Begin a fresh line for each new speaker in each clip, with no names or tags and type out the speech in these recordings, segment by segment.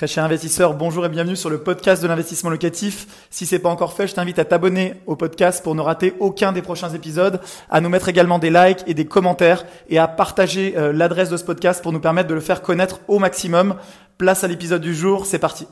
Très cher investisseur, bonjour et bienvenue sur le podcast de l'investissement locatif. Si c'est pas encore fait, je t'invite à t'abonner au podcast pour ne rater aucun des prochains épisodes, à nous mettre également des likes et des commentaires et à partager euh, l'adresse de ce podcast pour nous permettre de le faire connaître au maximum. Place à l'épisode du jour, c'est parti.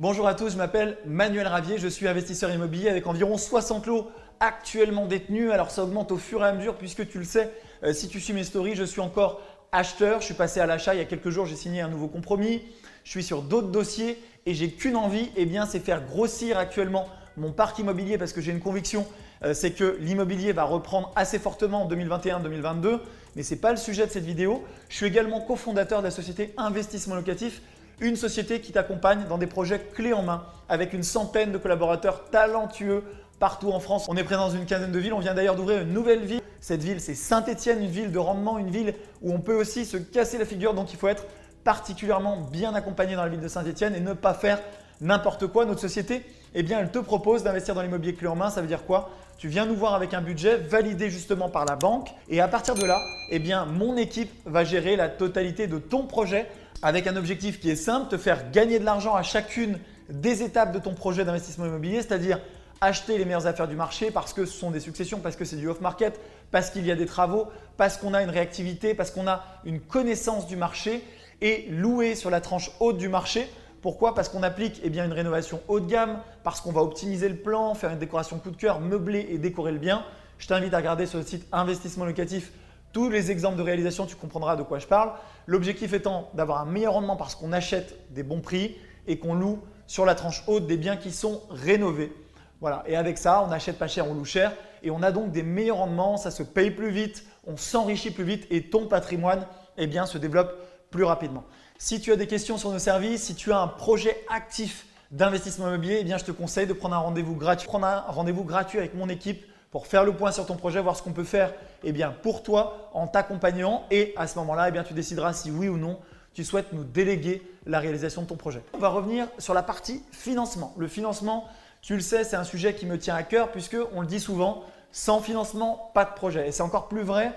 Bonjour à tous, je m'appelle Manuel Ravier, je suis investisseur immobilier avec environ 60 lots actuellement détenus. Alors ça augmente au fur et à mesure puisque tu le sais, euh, si tu suis mes stories, je suis encore acheteur, je suis passé à l'achat il y a quelques jours, j'ai signé un nouveau compromis je suis sur d'autres dossiers et j'ai qu'une envie, eh bien, c'est faire grossir actuellement mon parc immobilier parce que j'ai une conviction, euh, c'est que l'immobilier va reprendre assez fortement en 2021-2022, mais ce n'est pas le sujet de cette vidéo. Je suis également cofondateur de la société Investissement Locatif, une société qui t'accompagne dans des projets clés en main avec une centaine de collaborateurs talentueux partout en France. On est présent dans une quinzaine de villes. On vient d'ailleurs d'ouvrir une nouvelle ville. Cette ville, c'est Saint-Étienne, une ville de rendement, une ville où on peut aussi se casser la figure. Donc il faut être particulièrement bien accompagné dans la ville de Saint-Etienne et ne pas faire n'importe quoi. Notre société, eh bien, elle te propose d'investir dans l'immobilier clé en main. Ça veut dire quoi? Tu viens nous voir avec un budget validé justement par la banque et à partir de là, eh bien, mon équipe va gérer la totalité de ton projet avec un objectif qui est simple, te faire gagner de l'argent à chacune des étapes de ton projet d'investissement immobilier, c'est-à-dire acheter les meilleures affaires du marché parce que ce sont des successions, parce que c'est du off-market, parce qu'il y a des travaux, parce qu'on a une réactivité, parce qu'on a une connaissance du marché et louer sur la tranche haute du marché. Pourquoi? Parce qu'on applique eh bien, une rénovation haut de gamme, parce qu'on va optimiser le plan, faire une décoration coup de cœur, meubler et décorer le bien. Je t'invite à regarder sur le site Investissement Locatif tous les exemples de réalisation, tu comprendras de quoi je parle. L'objectif étant d'avoir un meilleur rendement parce qu'on achète des bons prix et qu'on loue sur la tranche haute des biens qui sont rénovés. Voilà. Et avec ça, on n'achète pas cher, on loue cher et on a donc des meilleurs rendements, ça se paye plus vite, on s'enrichit plus vite et ton patrimoine eh bien, se développe plus rapidement. Si tu as des questions sur nos services, si tu as un projet actif d'investissement immobilier, eh bien, je te conseille de prendre un rendez-vous gratuit. Prendre un rendez-vous gratuit avec mon équipe pour faire le point sur ton projet, voir ce qu'on peut faire eh bien, pour toi en t'accompagnant. Et à ce moment-là, eh bien, tu décideras si oui ou non tu souhaites nous déléguer la réalisation de ton projet. On va revenir sur la partie financement. Le financement, tu le sais, c'est un sujet qui me tient à cœur puisque on le dit souvent, sans financement, pas de projet. Et c'est encore plus vrai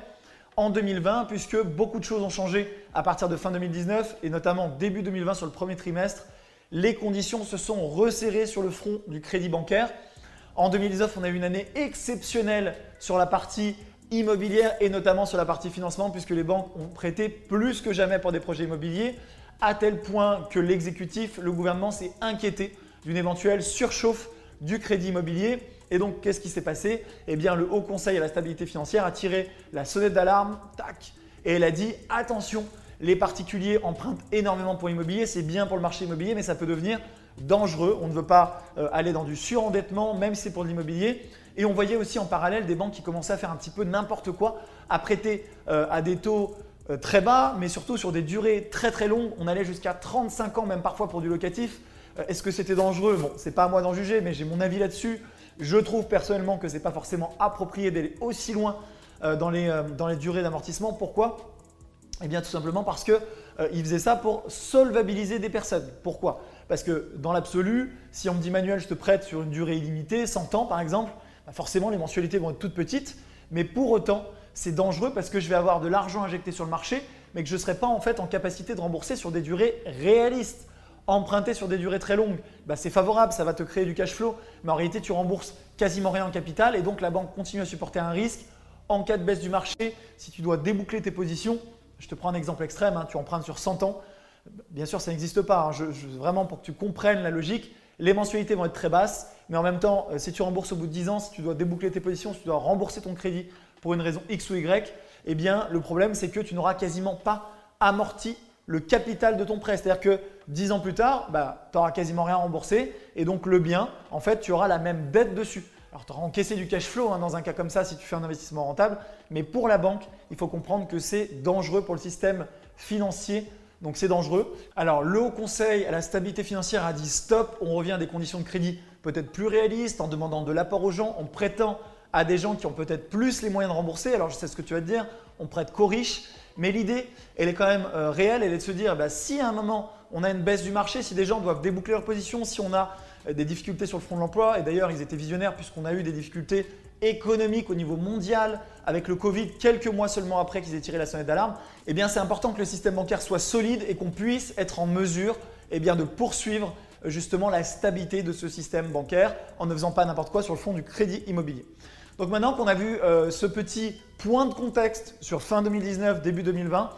en 2020 puisque beaucoup de choses ont changé à partir de fin 2019 et notamment début 2020 sur le premier trimestre. Les conditions se sont resserrées sur le front du crédit bancaire. En 2019, on a eu une année exceptionnelle sur la partie immobilière et notamment sur la partie financement puisque les banques ont prêté plus que jamais pour des projets immobiliers à tel point que l'exécutif, le gouvernement s'est inquiété d'une éventuelle surchauffe du crédit immobilier et donc, qu'est-ce qui s'est passé? Eh bien, le Haut Conseil à la stabilité financière a tiré la sonnette d'alarme, tac, et elle a dit attention, les particuliers empruntent énormément pour l'immobilier, c'est bien pour le marché immobilier, mais ça peut devenir dangereux. On ne veut pas euh, aller dans du surendettement, même si c'est pour l'immobilier. Et on voyait aussi en parallèle des banques qui commençaient à faire un petit peu n'importe quoi, à prêter euh, à des taux euh, très bas, mais surtout sur des durées très très longues. On allait jusqu'à 35 ans, même parfois pour du locatif. Est-ce que c'était dangereux? Bon, c'est pas à moi d'en juger, mais j'ai mon avis là-dessus. Je trouve personnellement que ce n'est pas forcément approprié d'aller aussi loin euh, dans, les, euh, dans les durées d'amortissement. Pourquoi? Eh bien tout simplement parce qu'ils euh, faisaient ça pour solvabiliser des personnes. Pourquoi? Parce que dans l'absolu, si on me dit Manuel, je te prête sur une durée illimitée, 100 ans par exemple, bah, forcément les mensualités vont être toutes petites. Mais pour autant, c'est dangereux parce que je vais avoir de l'argent injecté sur le marché, mais que je ne serai pas en fait en capacité de rembourser sur des durées réalistes emprunter sur des durées très longues, bah, c'est favorable, ça va te créer du cash flow, mais en réalité, tu rembourses quasiment rien en capital et donc la banque continue à supporter un risque. En cas de baisse du marché, si tu dois déboucler tes positions, je te prends un exemple extrême, hein, tu empruntes sur 100 ans, bien sûr, ça n'existe pas. Hein, vraiment, pour que tu comprennes la logique, les mensualités vont être très basses, mais en même temps, euh, si tu rembourses au bout de 10 ans, si tu dois déboucler tes positions, si tu dois rembourser ton crédit pour une raison X ou Y, eh bien, le problème, c'est que tu n'auras quasiment pas amorti le capital de ton prêt. C'est-à-dire que 10 ans plus tard, bah, tu n'auras quasiment rien remboursé et donc le bien, en fait, tu auras la même dette dessus. Alors, tu auras encaissé du cash flow hein, dans un cas comme ça si tu fais un investissement rentable, mais pour la banque, il faut comprendre que c'est dangereux pour le système financier. Donc, c'est dangereux. Alors, le Haut Conseil à la stabilité financière a dit stop, on revient à des conditions de crédit peut-être plus réalistes en demandant de l'apport aux gens, en prêtant à des gens qui ont peut-être plus les moyens de rembourser. Alors, je sais ce que tu vas te dire, on prête qu'aux riches. Mais l'idée, elle est quand même euh, réelle, elle est de se dire, bah, si à un moment on a une baisse du marché, si des gens doivent déboucler leur position, si on a euh, des difficultés sur le front de l'emploi, et d'ailleurs ils étaient visionnaires puisqu'on a eu des difficultés économiques au niveau mondial avec le Covid quelques mois seulement après qu'ils aient tiré la sonnette d'alarme, eh bien c'est important que le système bancaire soit solide et qu'on puisse être en mesure eh de poursuivre justement la stabilité de ce système bancaire en ne faisant pas n'importe quoi sur le fond du crédit immobilier. Donc maintenant qu'on a vu euh, ce petit point de contexte sur fin 2019, début 2020,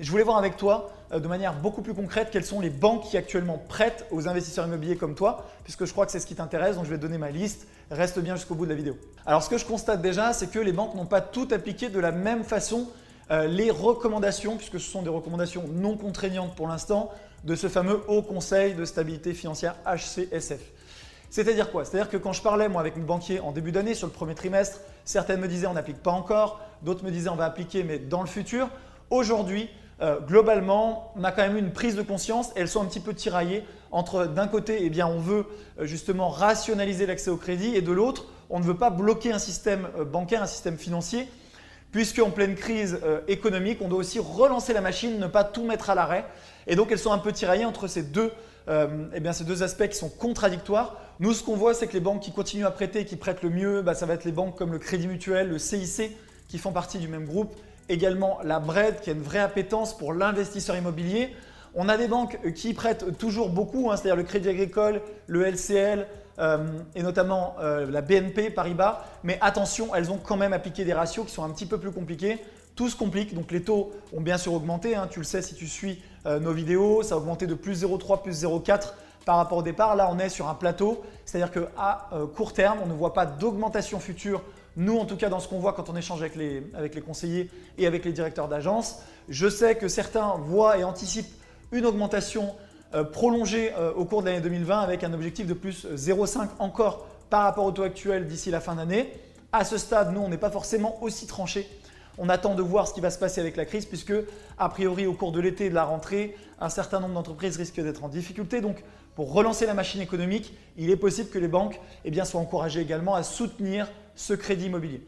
je voulais voir avec toi euh, de manière beaucoup plus concrète quelles sont les banques qui actuellement prêtent aux investisseurs immobiliers comme toi, puisque je crois que c'est ce qui t'intéresse, donc je vais donner ma liste. Reste bien jusqu'au bout de la vidéo. Alors ce que je constate déjà, c'est que les banques n'ont pas toutes appliqué de la même façon euh, les recommandations, puisque ce sont des recommandations non contraignantes pour l'instant, de ce fameux Haut Conseil de stabilité financière HCSF. C'est-à-dire quoi? C'est-à-dire que quand je parlais moi avec mes banquiers en début d'année sur le premier trimestre, certaines me disaient on n'applique pas encore, d'autres me disaient on va appliquer mais dans le futur. Aujourd'hui, euh, globalement, on a quand même une prise de conscience elles sont un petit peu tiraillées entre d'un côté, eh bien, on veut euh, justement rationaliser l'accès au crédit et de l'autre, on ne veut pas bloquer un système euh, bancaire, un système financier, puisque en pleine crise économique, on doit aussi relancer la machine, ne pas tout mettre à l'arrêt. Et donc, elles sont un peu tiraillées entre ces deux, eh bien, ces deux aspects qui sont contradictoires. Nous, ce qu'on voit, c'est que les banques qui continuent à prêter, qui prêtent le mieux, bah, ça va être les banques comme le Crédit Mutuel, le CIC, qui font partie du même groupe également la BRED qui a une vraie appétence pour l'investisseur immobilier. On a des banques qui prêtent toujours beaucoup, hein, c'est-à-dire le Crédit Agricole, le LCL euh, et notamment euh, la BNP Paribas. Mais attention, elles ont quand même appliqué des ratios qui sont un petit peu plus compliqués. Tout se complique, donc les taux ont bien sûr augmenté. Hein. tu le sais si tu suis euh, nos vidéos, ça a augmenté de plus 0,3, plus 0,4 par rapport au départ. Là, on est sur un plateau, c'est-à-dire qu'à court terme, on ne voit pas d'augmentation future nous, en tout cas, dans ce qu'on voit quand on échange avec les, conseillers et avec les directeurs d'agence, je sais que certains voient et anticipent une augmentation euh, prolongée euh, au cours de l'année 2020 avec un objectif de plus 0,5 encore par rapport au taux actuel d'ici la fin d'année. À ce stade, nous, on n'est pas forcément aussi tranché. On attend de voir ce qui va se passer avec la crise puisque, a priori, au cours de l'été et de la rentrée, un certain nombre d'entreprises risquent d'être en difficulté. Donc, pour relancer la machine économique, il est possible que les banques eh soient encouragées également à soutenir ce crédit immobilier.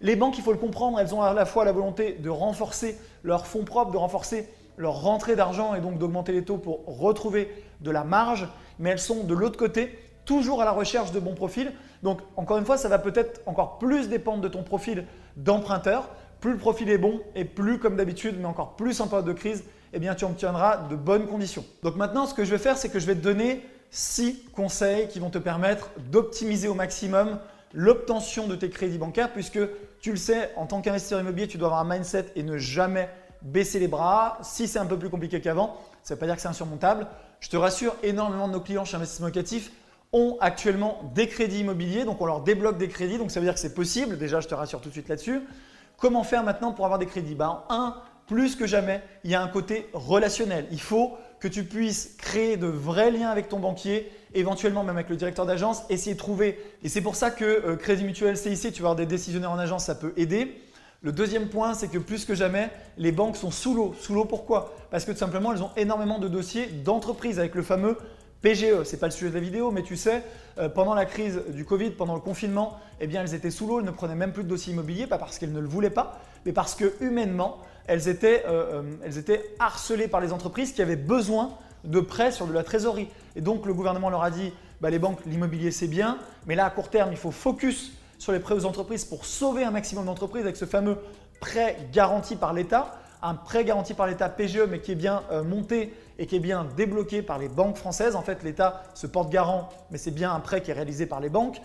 Les banques, il faut le comprendre, elles ont à la fois la volonté de renforcer leurs fonds propres, de renforcer leur rentrée d'argent et donc d'augmenter les taux pour retrouver de la marge, mais elles sont de l'autre côté toujours à la recherche de bons profils. Donc encore une fois, ça va peut-être encore plus dépendre de ton profil d'emprunteur. Plus le profil est bon et plus comme d'habitude, mais encore plus en période de crise, eh bien tu obtiendras de bonnes conditions. Donc maintenant, ce que je vais faire, c'est que je vais te donner six conseils qui vont te permettre d'optimiser au maximum l'obtention de tes crédits bancaires, puisque tu le sais, en tant qu'investisseur immobilier, tu dois avoir un mindset et ne jamais baisser les bras. Si c'est un peu plus compliqué qu'avant, ça ne veut pas dire que c'est insurmontable. Je te rassure, énormément de nos clients chez Investissement Locatif ont actuellement des crédits immobiliers, donc on leur débloque des crédits, donc ça veut dire que c'est possible. Déjà, je te rassure tout de suite là-dessus. Comment faire maintenant pour avoir des crédits ben, Un, plus que jamais, il y a un côté relationnel. Il faut que tu puisses créer de vrais liens avec ton banquier, éventuellement même avec le directeur d'agence, essayer de trouver. Et c'est pour ça que euh, Crédit Mutuel, CIC, tu vas avoir des décisionnaires en agence, ça peut aider. Le deuxième point, c'est que plus que jamais, les banques sont sous l'eau. Sous l'eau pourquoi? Parce que tout simplement, elles ont énormément de dossiers d'entreprise avec le fameux PGE, ce n'est pas le sujet de la vidéo, mais tu sais, euh, pendant la crise du Covid, pendant le confinement, eh bien, elles étaient sous l'eau, elles ne prenaient même plus de dossiers immobiliers, pas parce qu'elles ne le voulaient pas, mais parce que humainement, elles étaient, euh, euh, elles étaient harcelées par les entreprises qui avaient besoin de prêts sur de la trésorerie. Et donc, le gouvernement leur a dit, bah, les banques, l'immobilier, c'est bien, mais là, à court terme, il faut focus sur les prêts aux entreprises pour sauver un maximum d'entreprises avec ce fameux prêt garanti par l'État un prêt garanti par l'État PGE, mais qui est bien monté et qui est bien débloqué par les banques françaises. En fait, l'État se porte garant, mais c'est bien un prêt qui est réalisé par les banques.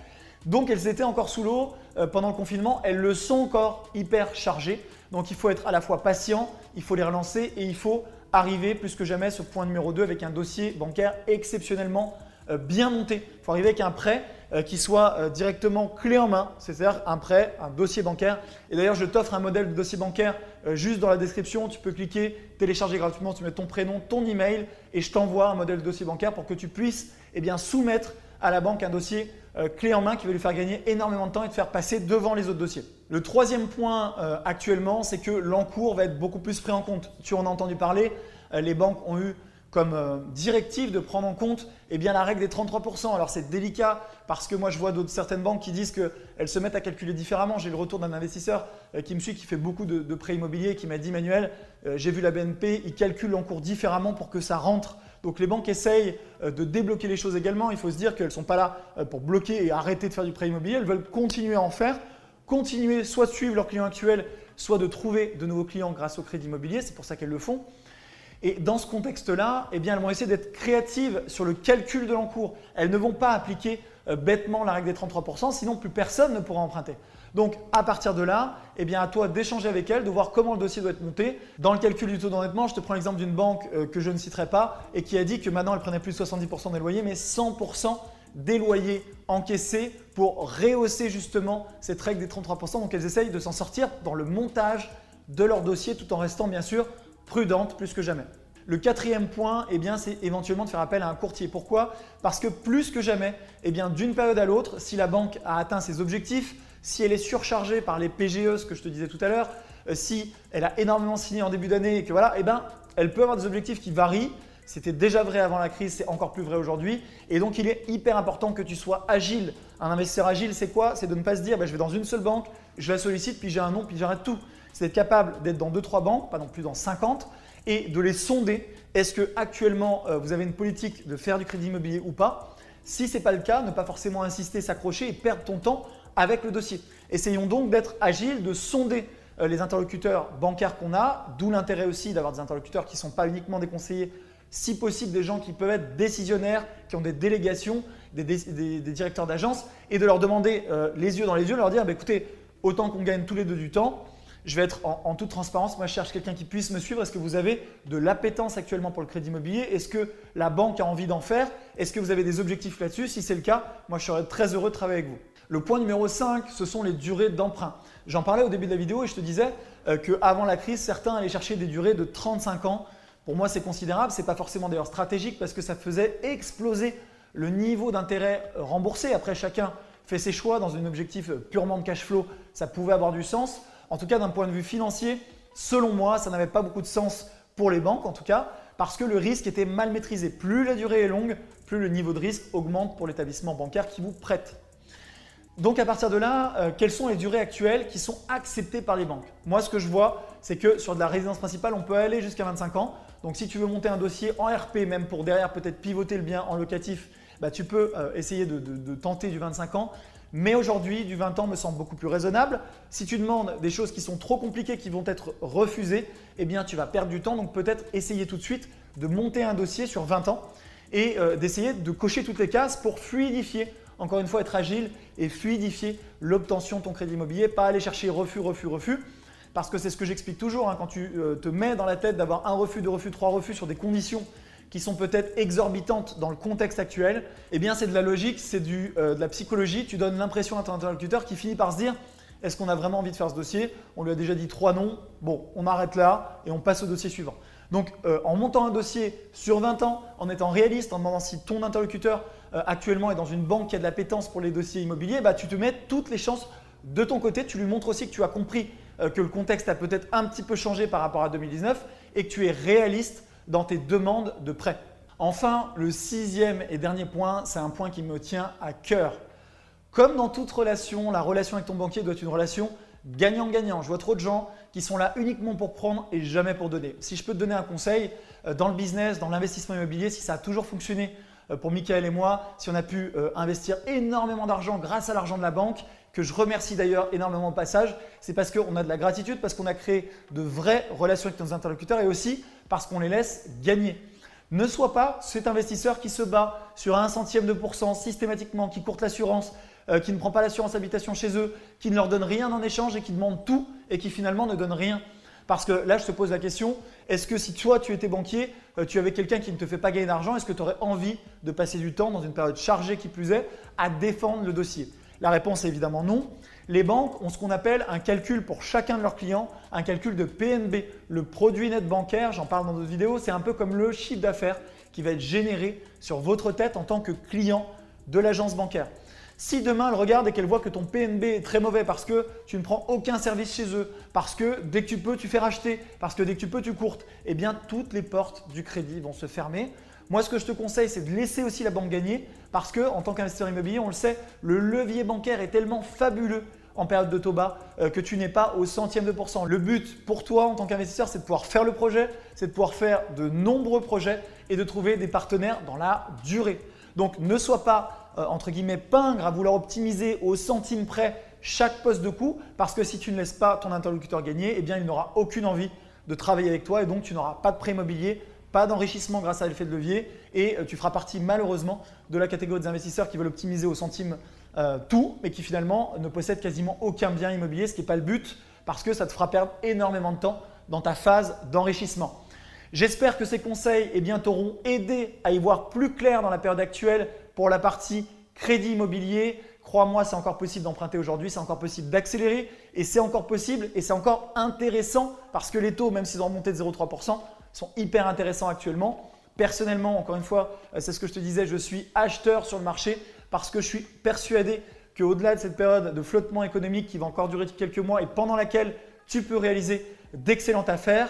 Donc, elles étaient encore sous l'eau euh, pendant le confinement. Elles le sont encore hyper chargées. Donc, il faut être à la fois patient, il faut les relancer et il faut arriver plus que jamais sur point numéro 2 avec un dossier bancaire exceptionnellement euh, bien monté. Il faut arriver avec un prêt euh, qui soit directement clé en main, c'est-à-dire un prêt, un dossier bancaire. Et d'ailleurs, je t'offre un modèle de dossier bancaire juste dans la description. Tu peux cliquer, télécharger gratuitement, tu mets ton prénom, ton email et je t'envoie un modèle de dossier bancaire pour que tu puisses eh soumettre à la banque un dossier clé en main qui va lui faire gagner énormément de temps et te faire passer devant les autres dossiers. Le troisième point actuellement, c'est que l'encours va être beaucoup plus pris en compte. Tu en as entendu parler, les banques ont eu comme euh, directive de prendre en compte eh bien, la règle des 33%. Alors c'est délicat parce que moi je vois d'autres certaines banques qui disent qu'elles se mettent à calculer différemment. J'ai le retour d'un investisseur euh, qui me suit, qui fait beaucoup de, prêts immobiliers, qui m'a dit Manuel, euh, j'ai vu la BNP, ils calculent l'encours différemment pour que ça rentre. Donc les banques essayent de débloquer les choses également. Il faut se dire qu'elles ne sont pas là pour bloquer et arrêter de faire du prêt immobilier. Elles veulent continuer à en faire, continuer soit de suivre leurs clients actuels, soit de trouver de nouveaux clients grâce au crédit immobilier. C'est pour ça qu'elles le font. Et dans ce contexte-là, eh elles vont essayer d'être créatives sur le calcul de l'encours. Elles ne vont pas appliquer euh, bêtement la règle des 33%, sinon plus personne ne pourra emprunter. Donc à partir de là, eh à toi d'échanger avec elles, de voir comment le dossier doit être monté. Dans le calcul du taux d'endettement, je te prends l'exemple d'une banque euh, que je ne citerai pas et qui a dit que maintenant elle prenait plus de 70% des loyers, mais 100% des loyers encaissés pour rehausser justement cette règle des 33%. Donc elles essayent de s'en sortir dans le montage de leur dossier tout en restant bien sûr prudentes plus que jamais. Le quatrième point, eh bien, c'est éventuellement de faire appel à un courtier. Pourquoi? Parce que plus que jamais, eh bien, d'une période à l'autre, si la banque a atteint ses objectifs, si elle est surchargée par les PGE, ce que je te disais tout à l'heure, euh, si elle a énormément signé en début d'année que voilà, eh ben, elle peut avoir des objectifs qui varient. C'était déjà vrai avant la crise, c'est encore plus vrai aujourd'hui. Et donc, il est hyper important que tu sois agile. Un investisseur agile, c'est quoi? C'est de ne pas se dire, ben, je vais dans une seule banque, je la sollicite, puis j'ai un nom, puis j'arrête tout. C'est d'être capable d'être dans 2-3 banques, pas non plus dans 50, et de les sonder. Est-ce que actuellement euh, vous avez une politique de faire du crédit immobilier ou pas? Si ce n'est pas le cas, ne pas forcément insister, s'accrocher et perdre ton temps avec le dossier. Essayons donc d'être agile, de sonder euh, les interlocuteurs bancaires qu'on a, d'où l'intérêt aussi d'avoir des interlocuteurs qui ne sont pas uniquement des conseillers, si possible des gens qui peuvent être décisionnaires, qui ont des délégations, des, directeurs d'agence, et de leur demander euh, les yeux dans les yeux, leur dire bah, écoutez, autant qu'on gagne tous les deux du temps, je vais être en, toute transparence. Moi, je cherche quelqu'un qui puisse me suivre. Est-ce que vous avez de l'appétence actuellement pour le crédit immobilier? Est-ce que la banque a envie d'en faire? Est-ce que vous avez des objectifs là-dessus? Si c'est le cas, moi, je serais très heureux de travailler avec vous. Le point numéro 5, ce sont les durées d'emprunt. J'en parlais au début de la vidéo et je te disais euh, qu'avant la crise, certains allaient chercher des durées de 35 ans. Pour moi, c'est considérable. Ce n'est pas forcément d'ailleurs stratégique parce que ça faisait exploser le niveau d'intérêt remboursé. Après, chacun fait ses choix dans un objectif purement de cash flow. Ça pouvait avoir du sens. En tout cas, d'un point de vue financier, selon moi, ça n'avait pas beaucoup de sens pour les banques, en tout cas, parce que le risque était mal maîtrisé. Plus la durée est longue, plus le niveau de risque augmente pour l'établissement bancaire qui vous prête. Donc à partir de là, euh, quelles sont les durées actuelles qui sont acceptées par les banques? Moi, ce que je vois, c'est que sur de la résidence principale, on peut aller jusqu'à 25 ans. Donc si tu veux monter un dossier en RP, même pour derrière peut-être pivoter le bien en locatif, bah, tu peux euh, essayer de, tenter du 25 ans. Mais aujourd'hui, du 20 ans me semble beaucoup plus raisonnable. Si tu demandes des choses qui sont trop compliquées, qui vont être refusées, eh bien tu vas perdre du temps. Donc peut-être essayer tout de suite de monter un dossier sur 20 ans et euh, d'essayer de cocher toutes les cases pour fluidifier, encore une fois être agile et fluidifier l'obtention de ton crédit immobilier, pas aller chercher refus, refus, refus. Parce que c'est ce que j'explique toujours, hein, quand tu euh, te mets dans la tête d'avoir un refus, deux refus, trois refus sur des conditions qui sont peut-être exorbitantes dans le contexte actuel, eh c'est de la logique, c'est euh, de la psychologie. Tu donnes l'impression à ton interlocuteur qui finit par se dire est-ce qu'on a vraiment envie de faire ce dossier? On lui a déjà dit trois noms, bon, on arrête là et on passe au dossier suivant. Donc euh, en montant un dossier sur 20 ans, en étant réaliste, en demandant si ton interlocuteur euh, actuellement est dans une banque qui a de la pétence pour les dossiers immobiliers, bah, tu te mets toutes les chances de ton côté. Tu lui montres aussi que tu as compris que le contexte a peut-être un petit peu changé par rapport à 2019 et que tu es réaliste dans tes demandes de prêt. Enfin, le sixième et dernier point, c'est un point qui me tient à cœur. Comme dans toute relation, la relation avec ton banquier doit être une relation gagnant-gagnant. Je vois trop de gens qui sont là uniquement pour prendre et jamais pour donner. Si je peux te donner un conseil, euh, dans le business, dans l'investissement immobilier, si ça a toujours fonctionné pour Michael et moi, si on a pu euh, investir énormément d'argent grâce à l'argent de la banque, que je remercie d'ailleurs énormément au passage, c'est parce qu'on a de la gratitude, parce qu'on a créé de vraies relations avec nos interlocuteurs et aussi parce qu'on les laisse gagner. Ne sois pas cet investisseur qui se bat sur un centième de pourcent systématiquement, qui courte l'assurance, euh, qui ne prend pas l'assurance habitation chez eux, qui ne leur donne rien en échange et qui demande tout et qui finalement ne donne rien. Parce que là, je te pose la question, est-ce que si toi, tu étais banquier, euh, tu avais quelqu'un qui ne te fait pas gagner d'argent, est-ce que tu aurais envie de passer du temps dans une période chargée qui plus est à défendre le dossier? La réponse est évidemment non. Les banques ont ce qu'on appelle un calcul pour chacun de leurs clients, un calcul de PNB, le produit net bancaire, j'en parle dans d'autres vidéos, c'est un peu comme le chiffre d'affaires qui va être généré sur votre tête en tant que client de l'agence bancaire. Si demain elle regarde et qu'elle voit que ton PNB est très mauvais parce que tu ne prends aucun service chez eux, parce que dès que tu peux tu fais racheter, parce que dès que tu peux tu courtes, eh bien toutes les portes du crédit vont se fermer. Moi, ce que je te conseille, c'est de laisser aussi la banque gagner parce que, en tant qu'investisseur immobilier, on le sait, le levier bancaire est tellement fabuleux en période de taux bas euh, que tu n'es pas au centième de pourcent. Le but pour toi en tant qu'investisseur, c'est de pouvoir faire le projet, c'est de pouvoir faire de nombreux projets et de trouver des partenaires dans la durée. Donc ne sois pas euh, entre guillemets pingre à vouloir optimiser au centime près chaque poste de coût parce que si tu ne laisses pas ton interlocuteur gagner, eh bien il n'aura aucune envie de travailler avec toi et donc tu n'auras pas de prêt immobilier, pas d'enrichissement grâce à l'effet de levier et euh, tu feras partie malheureusement de la catégorie des investisseurs qui veulent optimiser au centime euh, tout mais qui finalement ne possèdent quasiment aucun bien immobilier, ce qui n'est pas le but parce que ça te fera perdre énormément de temps dans ta phase d'enrichissement. J'espère que ces conseils eh t'auront aidé à y voir plus clair dans la période actuelle pour la partie crédit immobilier. Crois-moi, c'est encore possible d'emprunter aujourd'hui, c'est encore possible d'accélérer et c'est encore possible et c'est encore intéressant parce que les taux, même s'ils ont remonté de 0,3%, sont hyper intéressants actuellement. Personnellement, encore une fois, euh, c'est ce que je te disais, je suis acheteur sur le marché parce que je suis persuadé qu'au-delà de cette période de flottement économique qui va encore durer quelques mois et pendant laquelle tu peux réaliser d'excellentes affaires,